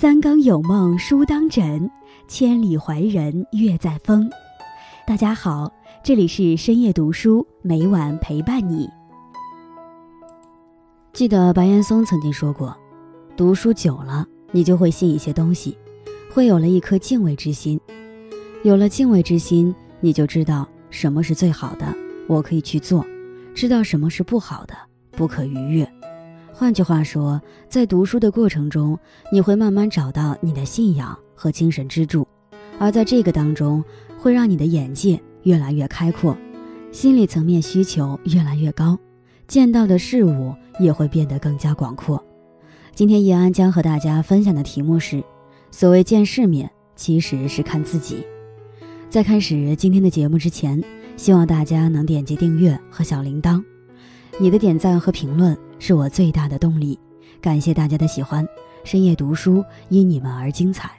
三更有梦书当枕，千里怀人月在风。大家好，这里是深夜读书，每晚陪伴你。记得白岩松曾经说过，读书久了，你就会信一些东西，会有了一颗敬畏之心。有了敬畏之心，你就知道什么是最好的，我可以去做；知道什么是不好的，不可逾越。换句话说，在读书的过程中，你会慢慢找到你的信仰和精神支柱，而在这个当中，会让你的眼界越来越开阔，心理层面需求越来越高，见到的事物也会变得更加广阔。今天叶安将和大家分享的题目是：所谓见世面，其实是看自己。在开始今天的节目之前，希望大家能点击订阅和小铃铛，你的点赞和评论。是我最大的动力，感谢大家的喜欢。深夜读书因你们而精彩。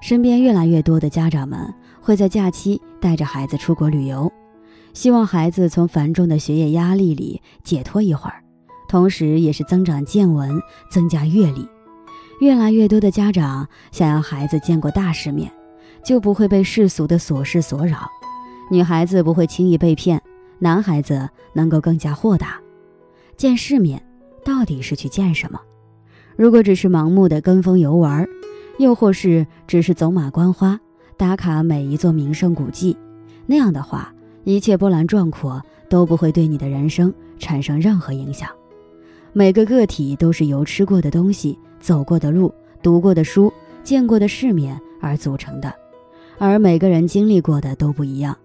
身边越来越多的家长们会在假期带着孩子出国旅游，希望孩子从繁重的学业压力里解脱一会儿，同时也是增长见闻、增加阅历。越来越多的家长想要孩子见过大世面，就不会被世俗的琐事所扰。女孩子不会轻易被骗，男孩子能够更加豁达。见世面，到底是去见什么？如果只是盲目的跟风游玩，又或是只是走马观花，打卡每一座名胜古迹，那样的话，一切波澜壮阔都不会对你的人生产生任何影响。每个个体都是由吃过的东西、走过的路、读过的书、见过的世面而组成的，而每个人经历过的都不一样，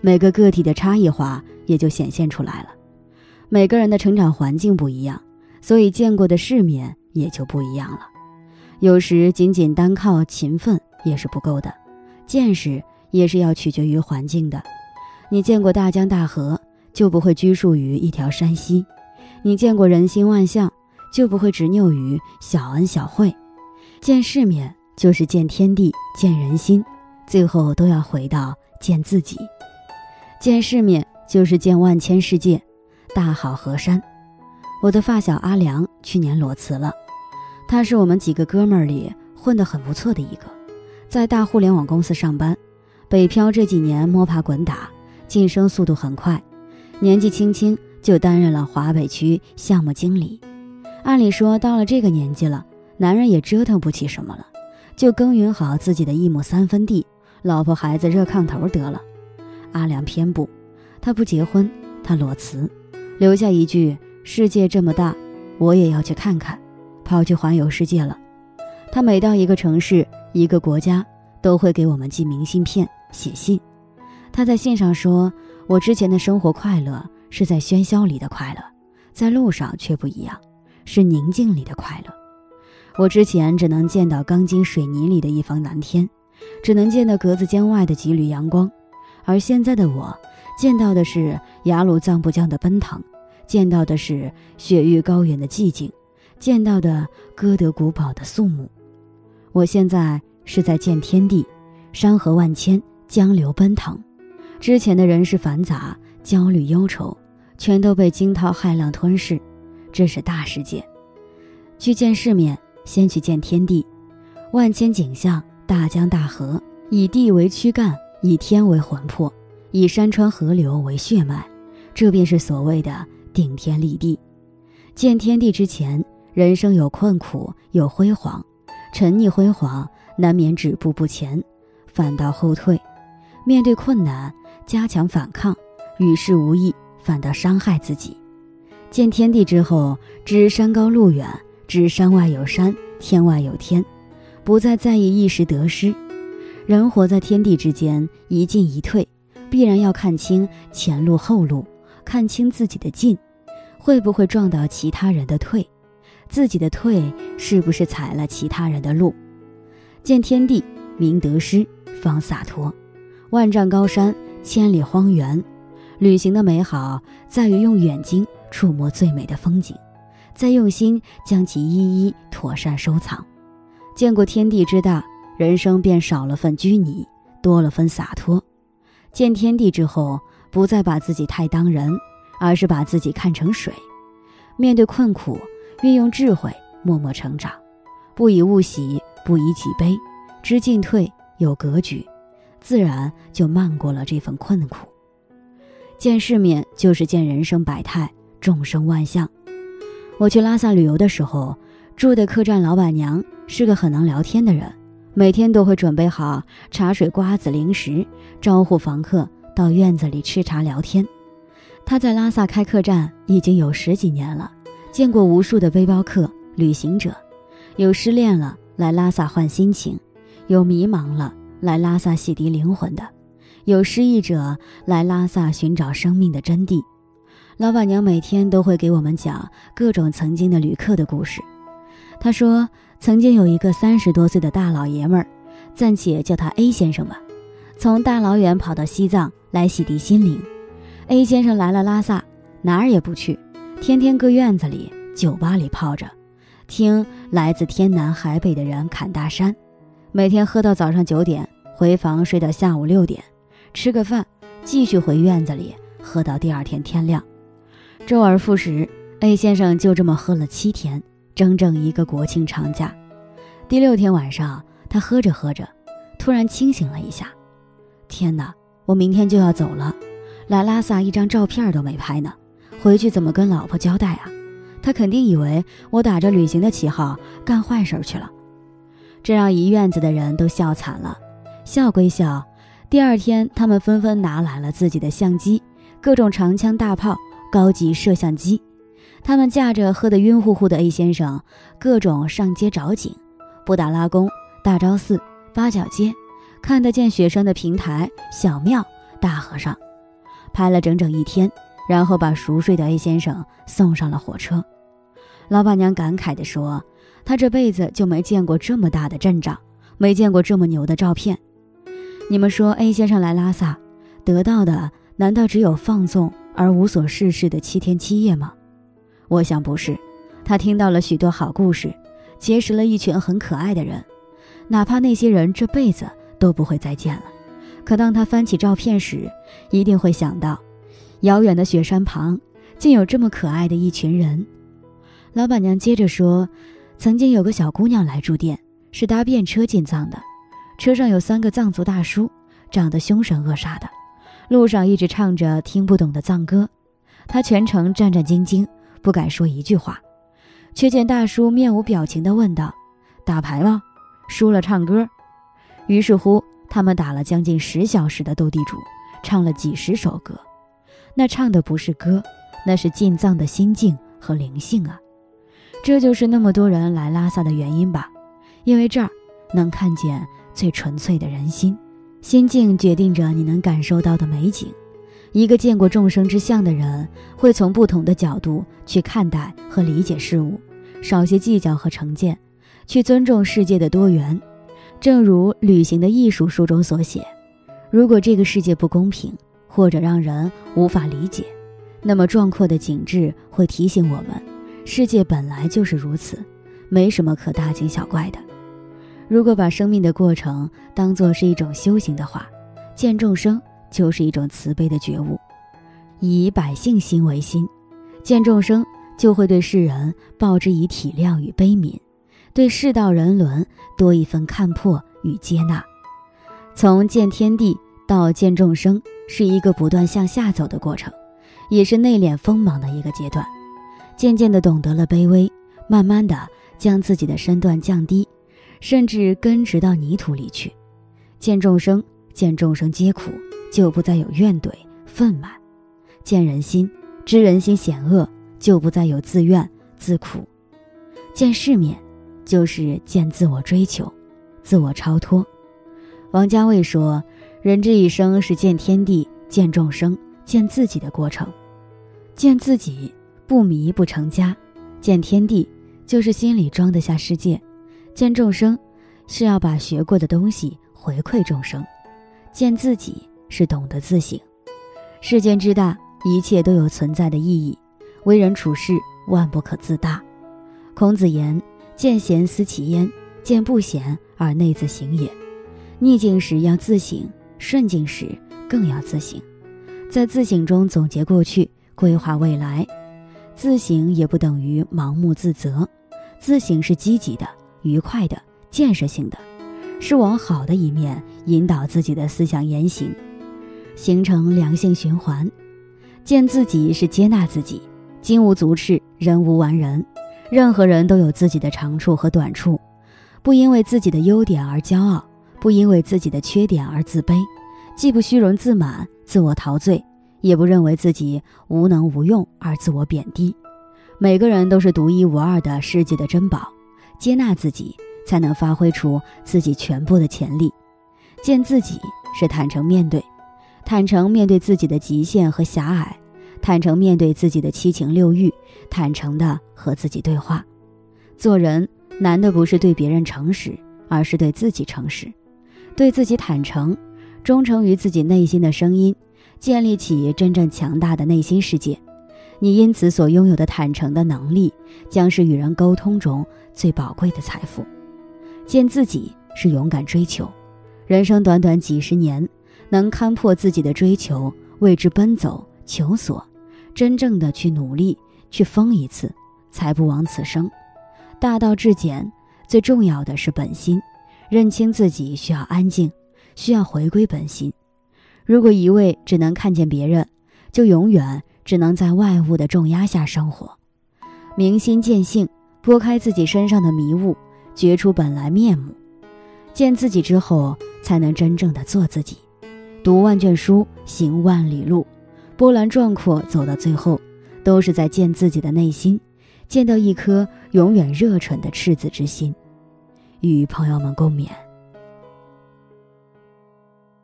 每个个体的差异化也就显现出来了。每个人的成长环境不一样，所以见过的世面也就不一样了。有时仅仅单靠勤奋也是不够的，见识也是要取决于环境的。你见过大江大河，就不会拘束于一条山溪；你见过人心万象，就不会执拗于小恩小惠。见世面就是见天地、见人心，最后都要回到见自己。见世面就是见万千世界。大好河山，我的发小阿良去年裸辞了。他是我们几个哥们儿里混得很不错的一个，在大互联网公司上班。北漂这几年摸爬滚打，晋升速度很快，年纪轻轻就担任了华北区项目经理。按理说到了这个年纪了，男人也折腾不起什么了，就耕耘好自己的一亩三分地，老婆孩子热炕头得了。阿良偏不，他不结婚，他裸辞。留下一句：“世界这么大，我也要去看看，跑去环游世界了。”他每到一个城市、一个国家，都会给我们寄明信片、写信。他在信上说：“我之前的生活快乐是在喧嚣里的快乐，在路上却不一样，是宁静里的快乐。我之前只能见到钢筋水泥里的一方蓝天，只能见到格子间外的几缕阳光，而现在的我。”见到的是雅鲁藏布江的奔腾，见到的是雪域高原的寂静，见到的歌德古堡的肃穆。我现在是在见天地，山河万千，江流奔腾。之前的人事繁杂、焦虑忧愁，全都被惊涛骇浪吞噬。这是大世界。去见世面，先去见天地。万千景象，大江大河，以地为躯干，以天为魂魄。以山川河流为血脉，这便是所谓的顶天立地。见天地之前，人生有困苦，有辉煌。沉溺辉煌，难免止步不前，反倒后退。面对困难，加强反抗，与世无益，反倒伤害自己。见天地之后，知山高路远，知山外有山，天外有天，不再在意一时得失。人活在天地之间，一进一退。必然要看清前路后路，看清自己的进，会不会撞到其他人的退，自己的退是不是踩了其他人的路？见天地，明得失，方洒脱。万丈高山，千里荒原，旅行的美好在于用眼睛触摸最美的风景，再用心将其一一妥善收藏。见过天地之大，人生便少了份拘泥，多了份洒脱。见天地之后，不再把自己太当人，而是把自己看成水。面对困苦，运用智慧，默默成长，不以物喜，不以己悲，知进退有格局，自然就漫过了这份困苦。见世面就是见人生百态，众生万象。我去拉萨旅游的时候，住的客栈老板娘是个很能聊天的人，每天都会准备好茶水、瓜子、零食，招呼房客到院子里吃茶聊天。他在拉萨开客栈已经有十几年了，见过无数的背包客、旅行者，有失恋了来拉萨换心情，有迷茫了来拉萨洗涤灵魂的。有失意者来拉萨寻找生命的真谛，老板娘每天都会给我们讲各种曾经的旅客的故事。她说，曾经有一个三十多岁的大老爷们儿，暂且叫他 A 先生吧，从大老远跑到西藏来洗涤心灵。A 先生来了拉萨，哪儿也不去，天天搁院子里、酒吧里泡着，听来自天南海北的人侃大山，每天喝到早上九点，回房睡到下午六点。吃个饭，继续回院子里喝到第二天天亮，周而复始。A 先生就这么喝了七天，整整一个国庆长假。第六天晚上，他喝着喝着，突然清醒了一下。天哪，我明天就要走了，来拉萨一张照片都没拍呢，回去怎么跟老婆交代啊？他肯定以为我打着旅行的旗号干坏事去了，这让一院子的人都笑惨了。笑归笑。第二天，他们纷纷拿来了自己的相机，各种长枪大炮、高级摄像机。他们驾着喝得晕乎乎的 A 先生，各种上街找景：布达拉宫、大昭寺、八角街、看得见雪山的平台、小庙、大和尚，拍了整整一天，然后把熟睡的 A 先生送上了火车。老板娘感慨地说：“她这辈子就没见过这么大的阵仗，没见过这么牛的照片。”你们说 A 先生来拉萨，得到的难道只有放纵而无所事事的七天七夜吗？我想不是，他听到了许多好故事，结识了一群很可爱的人，哪怕那些人这辈子都不会再见了。可当他翻起照片时，一定会想到，遥远的雪山旁竟有这么可爱的一群人。老板娘接着说，曾经有个小姑娘来住店，是搭便车进藏的。车上有三个藏族大叔，长得凶神恶煞的，路上一直唱着听不懂的藏歌，他全程战战兢兢，不敢说一句话。却见大叔面无表情地问道：“打牌吗？输了唱歌。”于是乎，他们打了将近十小时的斗地主，唱了几十首歌。那唱的不是歌，那是进藏的心境和灵性啊！这就是那么多人来拉萨的原因吧？因为这儿能看见。最纯粹的人心，心境决定着你能感受到的美景。一个见过众生之相的人，会从不同的角度去看待和理解事物，少些计较和成见，去尊重世界的多元。正如《旅行的艺术》书中所写：如果这个世界不公平，或者让人无法理解，那么壮阔的景致会提醒我们，世界本来就是如此，没什么可大惊小怪的。如果把生命的过程当作是一种修行的话，见众生就是一种慈悲的觉悟，以百姓心为心，见众生就会对世人报之以体谅与悲悯，对世道人伦多一份看破与接纳。从见天地到见众生，是一个不断向下走的过程，也是内敛锋芒的一个阶段。渐渐地懂得了卑微，慢慢的将自己的身段降低。甚至根植到泥土里去，见众生，见众生皆苦，就不再有怨怼愤满；见人心，知人心险恶，就不再有自怨自苦；见世面，就是见自我追求、自我超脱。王家卫说：“人这一生是见天地、见众生、见自己的过程。见自己不迷不成家，见天地就是心里装得下世界。”见众生，是要把学过的东西回馈众生；见自己，是懂得自省。世间之大，一切都有存在的意义。为人处事，万不可自大。孔子言：“见贤思齐焉，见不贤而内自省也。”逆境时要自省，顺境时更要自省。在自省中总结过去，规划未来。自省也不等于盲目自责，自省是积极的。愉快的、建设性的，是往好的一面引导自己的思想言行，形成良性循环。见自己是接纳自己，金无足赤，人无完人，任何人都有自己的长处和短处，不因为自己的优点而骄傲，不因为自己的缺点而自卑，既不虚荣自满、自我陶醉，也不认为自己无能无用而自我贬低。每个人都是独一无二的世界的珍宝，接纳自己，才能发挥出自己全部的潜力。见自己是坦诚面对。坦诚面对自己的极限和狭隘，坦诚面对自己的七情六欲，坦诚的和自己对话。做人难的不是对别人诚实，而是对自己诚实，对自己坦诚，忠诚于自己内心的声音，建立起真正强大的内心世界。你因此所拥有的坦诚的能力，将是与人沟通中最宝贵的财富。见自己是勇敢追求，人生短短几十年。能看破自己的追求，为之奔走求索，真正的去努力去疯一次，才不枉此生。大道至简，最重要的是本心，认清自己需要安静，需要回归本心。如果一味只能看见别人，就永远只能在外物的重压下生活。明心见性，拨开自己身上的迷雾，觉出本来面目。见自己之后，才能真正的做自己。读万卷书，行万里路，波澜壮阔，走到最后，都是在见自己的内心，见到一颗永远热忱的赤子之心。与朋友们共勉。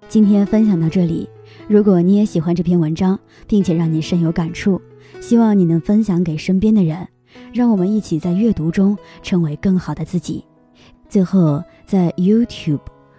今天分享到这里，如果你也喜欢这篇文章，并且让你深有感触，希望你能分享给身边的人，让我们一起在阅读中成为更好的自己。最后，在 YouTube。